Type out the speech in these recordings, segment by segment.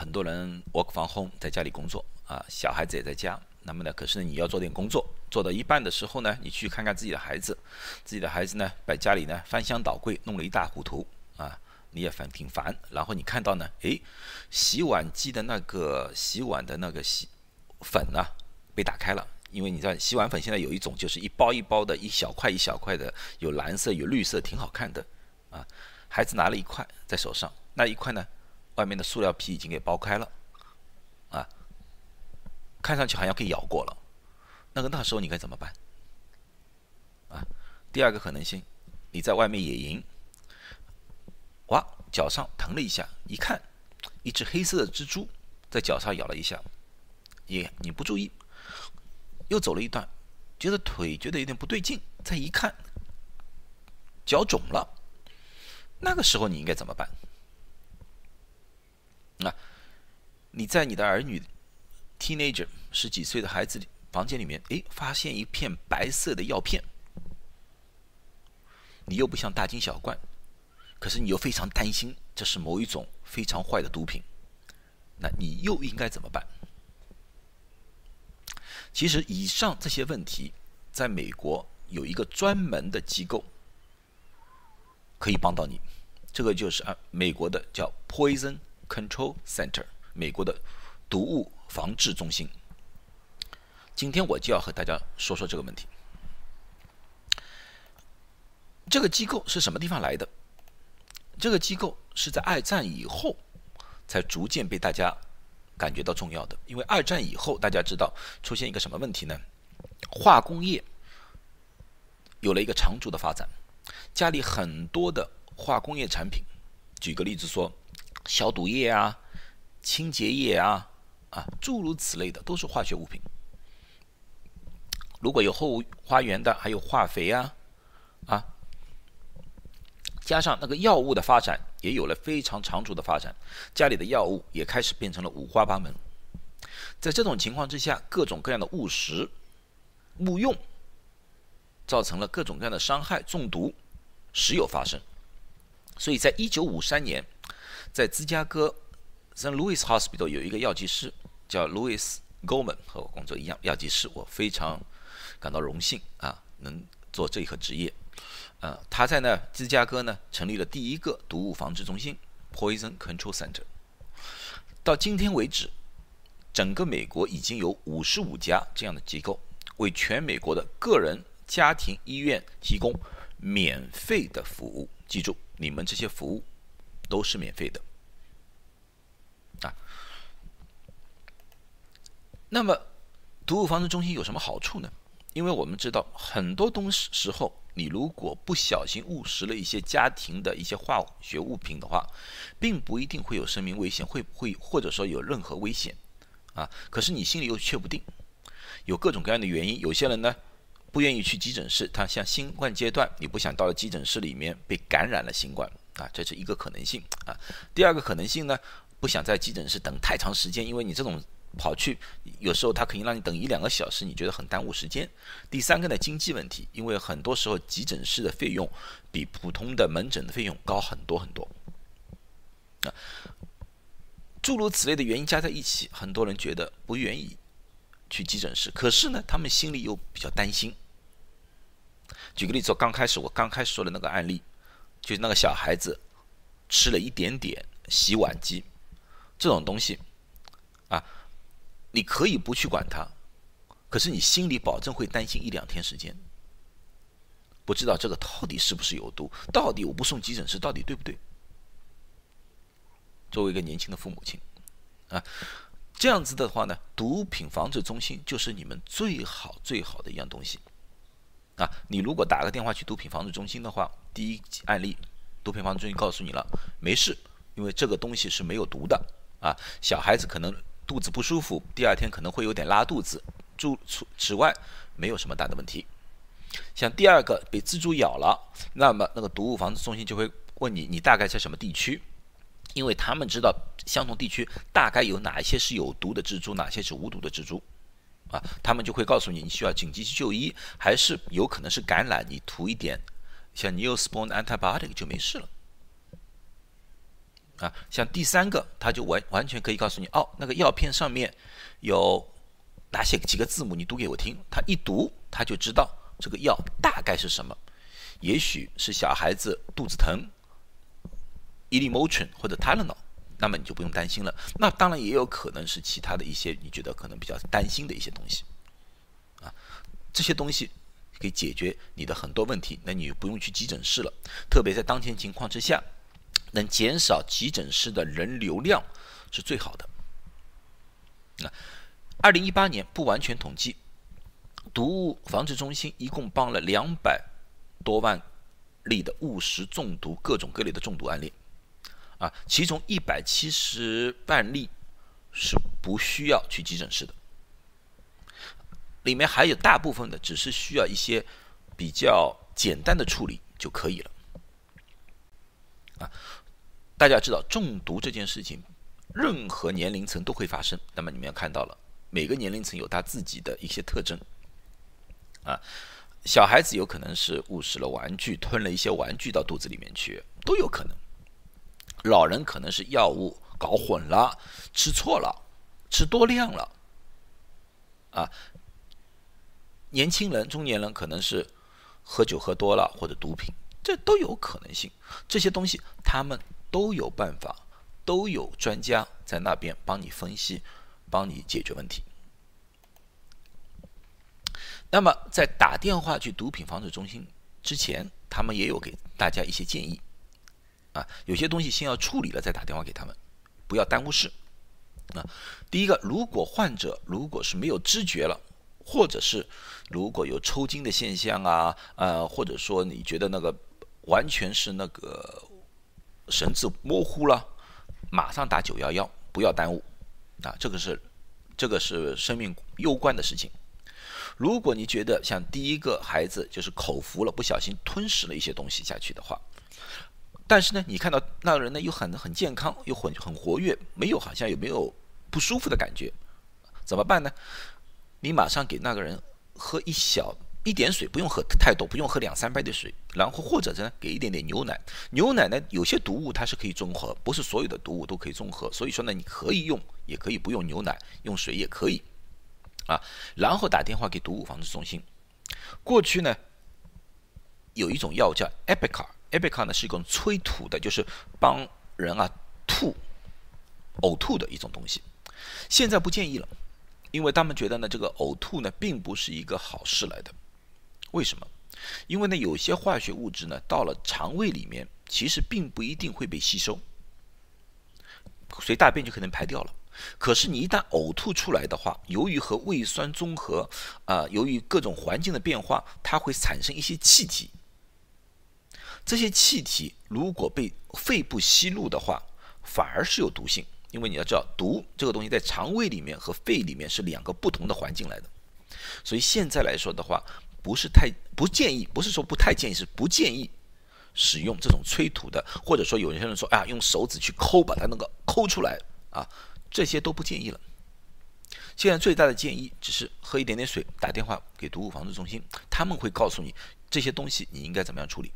很多人 work from home 在家里工作啊，小孩子也在家。那么呢，可是呢，你要做点工作，做到一半的时候呢，你去看看自己的孩子，自己的孩子呢，把家里呢翻箱倒柜，弄了一大糊涂啊，你也烦挺烦。然后你看到呢，诶，洗碗机的那个洗碗的那个洗粉呢被打开了，因为你知道洗碗粉现在有一种就是一包一包的，一小块一小块的，有蓝色有绿色，挺好看的啊。孩子拿了一块在手上，那一块呢，外面的塑料皮已经给剥开了。啊看上去好像可以咬过了，那个那时候你该怎么办？啊，第二个可能性，你在外面野营，哇，脚上疼了一下，一看，一只黑色的蜘蛛在脚上咬了一下，也你不注意，又走了一段，觉得腿觉得有点不对劲，再一看，脚肿了，那个时候你应该怎么办？那，你在你的儿女。teenager 十几岁的孩子房间里面，哎，发现一片白色的药片，你又不像大惊小怪，可是你又非常担心这是某一种非常坏的毒品，那你又应该怎么办？其实以上这些问题，在美国有一个专门的机构可以帮到你，这个就是啊，美国的叫 Poison Control Center，美国的毒物。防治中心，今天我就要和大家说说这个问题。这个机构是什么地方来的？这个机构是在二战以后才逐渐被大家感觉到重要的。因为二战以后，大家知道出现一个什么问题呢？化工业有了一个长足的发展，家里很多的化工业产品，举个例子说，消毒液啊、清洁液啊。啊，诸如此类的都是化学物品。如果有后花园的，还有化肥啊，啊，加上那个药物的发展，也有了非常长足的发展，家里的药物也开始变成了五花八门。在这种情况之下，各种各样的误食、误用，造成了各种各样的伤害、中毒时有发生。所以在一九五三年，在芝加哥 St. Louis Hospital 有一个药剂师。叫 Louis Goldman 和我工作一样，药剂师，我非常感到荣幸啊，能做这一个职业。呃，他在呢芝加哥呢成立了第一个毒物防治中心 Poison Control Center。到今天为止，整个美国已经有五十五家这样的机构，为全美国的个人、家庭医院提供免费的服务。记住，你们这些服务都是免费的。啊那么，毒物防治中心有什么好处呢？因为我们知道很多东西时候，你如果不小心误食了一些家庭的一些化学物品的话，并不一定会有生命危险，会不会或者说有任何危险啊？可是你心里又确不定，有各种各样的原因。有些人呢不愿意去急诊室，他像新冠阶段，你不想到了急诊室里面被感染了新冠啊，这是一个可能性啊。第二个可能性呢，不想在急诊室等太长时间，因为你这种。跑去，有时候他可以让你等一两个小时，你觉得很耽误时间。第三个呢，经济问题，因为很多时候急诊室的费用比普通的门诊的费用高很多很多。啊，诸如此类的原因加在一起，很多人觉得不愿意去急诊室，可是呢，他们心里又比较担心。举个例子，刚开始我刚开始说的那个案例，就那个小孩子吃了一点点洗碗机这种东西，啊。你可以不去管它，可是你心里保证会担心一两天时间，不知道这个到底是不是有毒，到底我不送急诊室到底对不对？作为一个年轻的父母亲，啊，这样子的话呢，毒品防治中心就是你们最好最好的一样东西，啊，你如果打个电话去毒品防治中心的话，第一案例，毒品防治中心告诉你了，没事，因为这个东西是没有毒的，啊，小孩子可能。肚子不舒服，第二天可能会有点拉肚子。除除此外，没有什么大的问题。像第二个被蜘蛛咬了，那么那个毒物防治中心就会问你，你大概在什么地区？因为他们知道相同地区大概有哪一些是有毒的蜘蛛，哪些是无毒的蜘蛛，啊，他们就会告诉你，你需要紧急去就医，还是有可能是感染，你涂一点像 Neosporin antibiotic 就没事了。啊，像第三个，他就完完全可以告诉你，哦，那个药片上面有哪些几个字母，你读给我听。他一读，他就知道这个药大概是什么，也许是小孩子肚子疼 Elimotion 或者 Tylenol，那么你就不用担心了。那当然也有可能是其他的一些你觉得可能比较担心的一些东西，啊，这些东西可以解决你的很多问题，那你不用去急诊室了。特别在当前情况之下。能减少急诊室的人流量是最好的。那二零一八年不完全统计，毒物防治中心一共帮了两百多万例的误食中毒各种各类的中毒案例，啊，其中一百七十万例是不需要去急诊室的，里面还有大部分的只是需要一些比较简单的处理就可以了，啊。大家知道中毒这件事情，任何年龄层都会发生。那么你们要看到了，每个年龄层有他自己的一些特征。啊，小孩子有可能是误食了玩具，吞了一些玩具到肚子里面去，都有可能。老人可能是药物搞混了，吃错了，吃多量了。啊，年轻人、中年人可能是喝酒喝多了或者毒品，这都有可能性。这些东西他们。都有办法，都有专家在那边帮你分析，帮你解决问题。那么在打电话去毒品防治中心之前，他们也有给大家一些建议，啊，有些东西先要处理了再打电话给他们，不要耽误事。啊，第一个，如果患者如果是没有知觉了，或者是如果有抽筋的现象啊，呃，或者说你觉得那个完全是那个。神志模糊了，马上打九幺幺，不要耽误，啊，这个是，这个是生命攸关的事情。如果你觉得像第一个孩子就是口服了，不小心吞食了一些东西下去的话，但是呢，你看到那个人呢又很很健康，又很很活跃，没有好像有没有不舒服的感觉，怎么办呢？你马上给那个人喝一小。一点水不用喝太多，不用喝两三杯的水，然后或者呢给一点点牛奶。牛奶呢有些毒物它是可以中和，不是所有的毒物都可以中和，所以说呢你可以用，也可以不用牛奶，用水也可以，啊，然后打电话给毒物防治中心。过去呢有一种药叫 Epica epic 呢是一种催吐的，就是帮人啊吐、呕吐的一种东西，现在不建议了，因为他们觉得呢这个呕吐呢并不是一个好事来的。为什么？因为呢，有些化学物质呢，到了肠胃里面，其实并不一定会被吸收，随大便就可能排掉了。可是你一旦呕吐出来的话，由于和胃酸中和，啊，由于各种环境的变化，它会产生一些气体。这些气体如果被肺部吸入的话，反而是有毒性。因为你要知道，毒这个东西在肠胃里面和肺里面是两个不同的环境来的。所以现在来说的话，不是太不建议，不是说不太建议，是不建议使用这种催吐的，或者说有些人说啊，用手指去抠，把它那个抠出来啊，这些都不建议了。现在最大的建议只是喝一点点水，打电话给毒物防治中心，他们会告诉你这些东西你应该怎么样处理。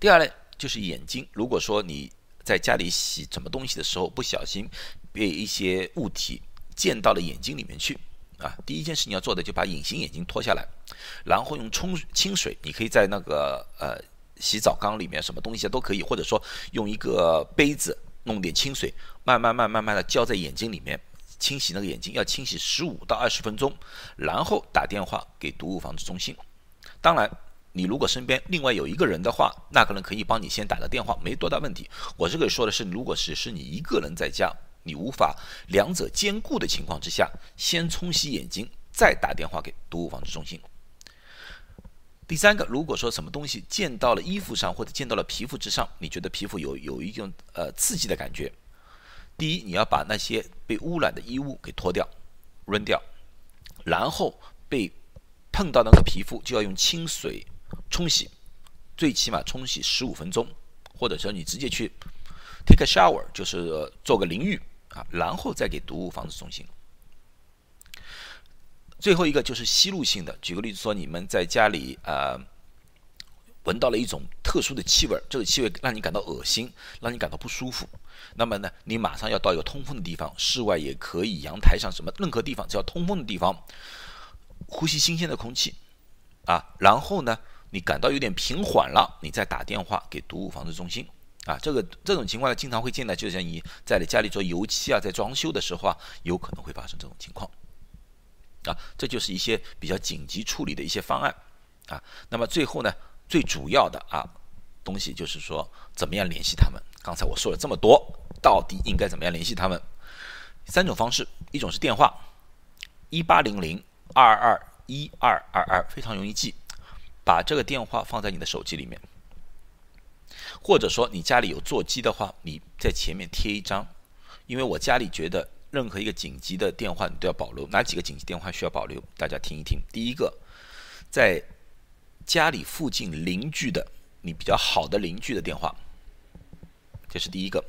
第二呢，就是眼睛，如果说你在家里洗什么东西的时候不小心被一些物体溅到了眼睛里面去。啊，第一件事你要做的就把隐形眼镜脱下来，然后用冲清水，你可以在那个呃洗澡缸里面什么东西都可以，或者说用一个杯子弄点清水，慢慢慢慢慢的浇在眼睛里面，清洗那个眼睛，要清洗十五到二十分钟，然后打电话给毒物防治中心。当然，你如果身边另外有一个人的话，那个人可以帮你先打个电话，没多大问题。我这个说的是，如果只是你一个人在家。你无法两者兼顾的情况之下，先冲洗眼睛，再打电话给毒物防治中心。第三个，如果说什么东西溅到了衣服上或者溅到了皮肤之上，你觉得皮肤有有一种呃刺激的感觉，第一，你要把那些被污染的衣物给脱掉、扔掉，然后被碰到那个皮肤就要用清水冲洗，最起码冲洗十五分钟，或者说你直接去 take a shower，就是做个淋浴。啊，然后再给毒物防治中心。最后一个就是吸入性的，举个例子说，你们在家里呃闻到了一种特殊的气味，这个气味让你感到恶心，让你感到不舒服。那么呢，你马上要到一个通风的地方，室外也可以，阳台上什么任何地方，只要通风的地方，呼吸新鲜的空气啊。然后呢，你感到有点平缓了，你再打电话给毒物防治中心啊。这个这种情况呢，经常会见到，就像你在你家里做油漆啊，在装修的时候啊，有可能会发生这种情况啊。这就是一些比较紧急处理的一些方案啊。那么最后呢？最主要的啊东西就是说，怎么样联系他们？刚才我说了这么多，到底应该怎么样联系他们？三种方式，一种是电话，一八零零二二一二二二，非常容易记，把这个电话放在你的手机里面，或者说你家里有座机的话，你在前面贴一张，因为我家里觉得任何一个紧急的电话你都要保留，哪几个紧急电话需要保留？大家听一听，第一个，在家里附近邻居的，你比较好的邻居的电话，这是第一个。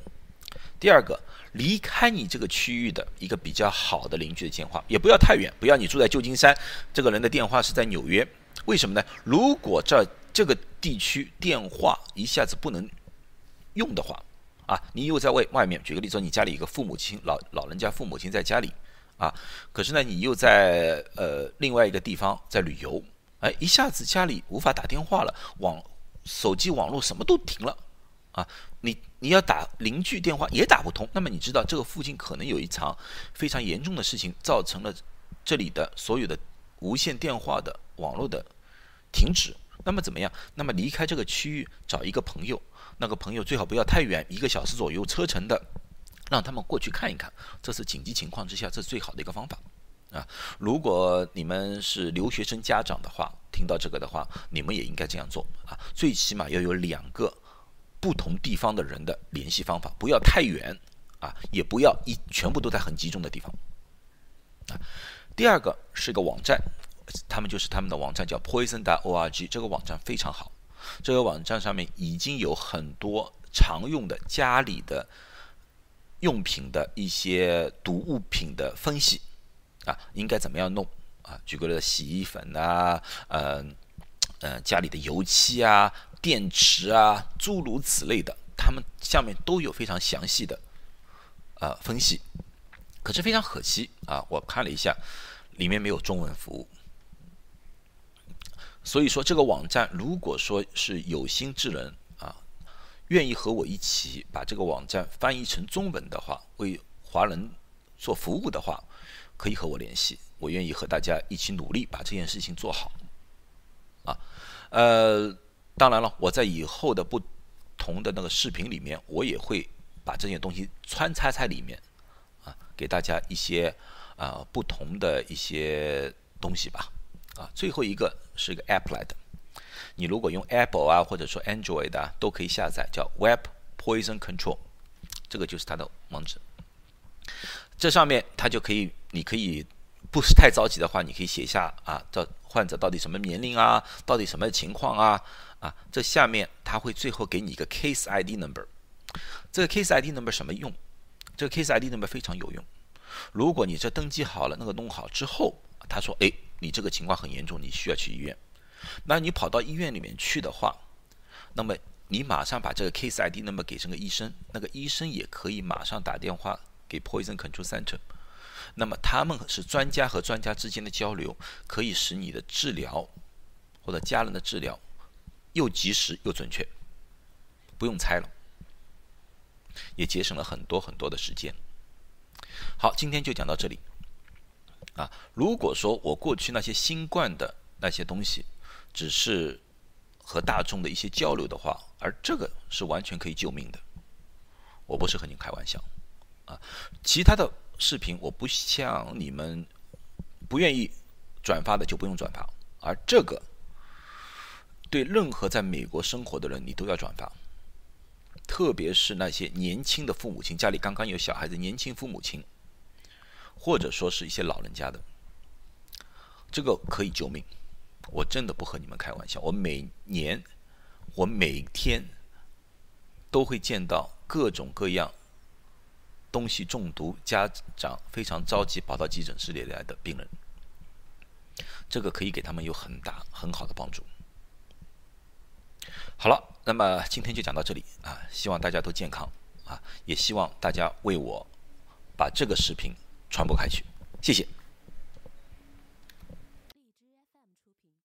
第二个，离开你这个区域的一个比较好的邻居的电话，也不要太远，不要你住在旧金山，这个人的电话是在纽约。为什么呢？如果这这个地区电话一下子不能用的话，啊，你又在外外面，举个例子，你家里一个父母亲老老人家父母亲在家里，啊，可是呢，你又在呃另外一个地方在旅游。哎，一下子家里无法打电话了，网手机网络什么都停了，啊，你你要打邻居电话也打不通。那么你知道这个附近可能有一场非常严重的事情，造成了这里的所有的无线电话的网络的停止。那么怎么样？那么离开这个区域，找一个朋友，那个朋友最好不要太远，一个小时左右车程的，让他们过去看一看。这是紧急情况之下，这是最好的一个方法。啊，如果你们是留学生家长的话，听到这个的话，你们也应该这样做啊。最起码要有两个不同地方的人的联系方法，不要太远啊，也不要一全部都在很集中的地方啊。第二个是个网站，他们就是他们的网站叫 poison.org，这个网站非常好，这个网站上面已经有很多常用的家里的用品的一些毒物品的分析。啊，应该怎么样弄啊？举个例子，洗衣粉啊，嗯嗯，家里的油漆啊、电池啊，诸如此类的，他们下面都有非常详细的呃分析。可是非常可惜啊，我看了一下，里面没有中文服务。所以说，这个网站如果说是有心之人啊，愿意和我一起把这个网站翻译成中文的话，为华人做服务的话。可以和我联系，我愿意和大家一起努力把这件事情做好。啊，呃，当然了，我在以后的不同的那个视频里面，我也会把这些东西穿插在里面，啊，给大家一些啊不同的一些东西吧。啊，最后一个是一个 app 来的，你如果用 Apple 啊或者说 Android 啊都可以下载，叫 Web Poison Control，这个就是它的网址。这上面它就可以，你可以不是太着急的话，你可以写下啊，这患者到底什么年龄啊，到底什么情况啊，啊，这下面他会最后给你一个 case ID number。这个 case ID number 什么用？这个 case ID number 非常有用。如果你这登记好了，那个弄好之后，他说，哎，你这个情况很严重，你需要去医院。那你跑到医院里面去的话，那么你马上把这个 case ID 那么给这个医生，那个医生也可以马上打电话。给 Poison Control Center，那么他们是专家和专家之间的交流，可以使你的治疗或者家人的治疗又及时又准确，不用猜了，也节省了很多很多的时间。好，今天就讲到这里。啊，如果说我过去那些新冠的那些东西只是和大众的一些交流的话，而这个是完全可以救命的，我不是和你开玩笑。啊，其他的视频我不像你们不愿意转发的就不用转发，而这个对任何在美国生活的人你都要转发，特别是那些年轻的父母亲，家里刚刚有小孩子，年轻父母亲，或者说是一些老人家的，这个可以救命。我真的不和你们开玩笑，我每年我每天都会见到各种各样。东西中毒，家长非常着急，跑到急诊室里来的病人，这个可以给他们有很大很好的帮助。好了，那么今天就讲到这里啊，希望大家都健康啊，也希望大家为我把这个视频传播开去，谢谢。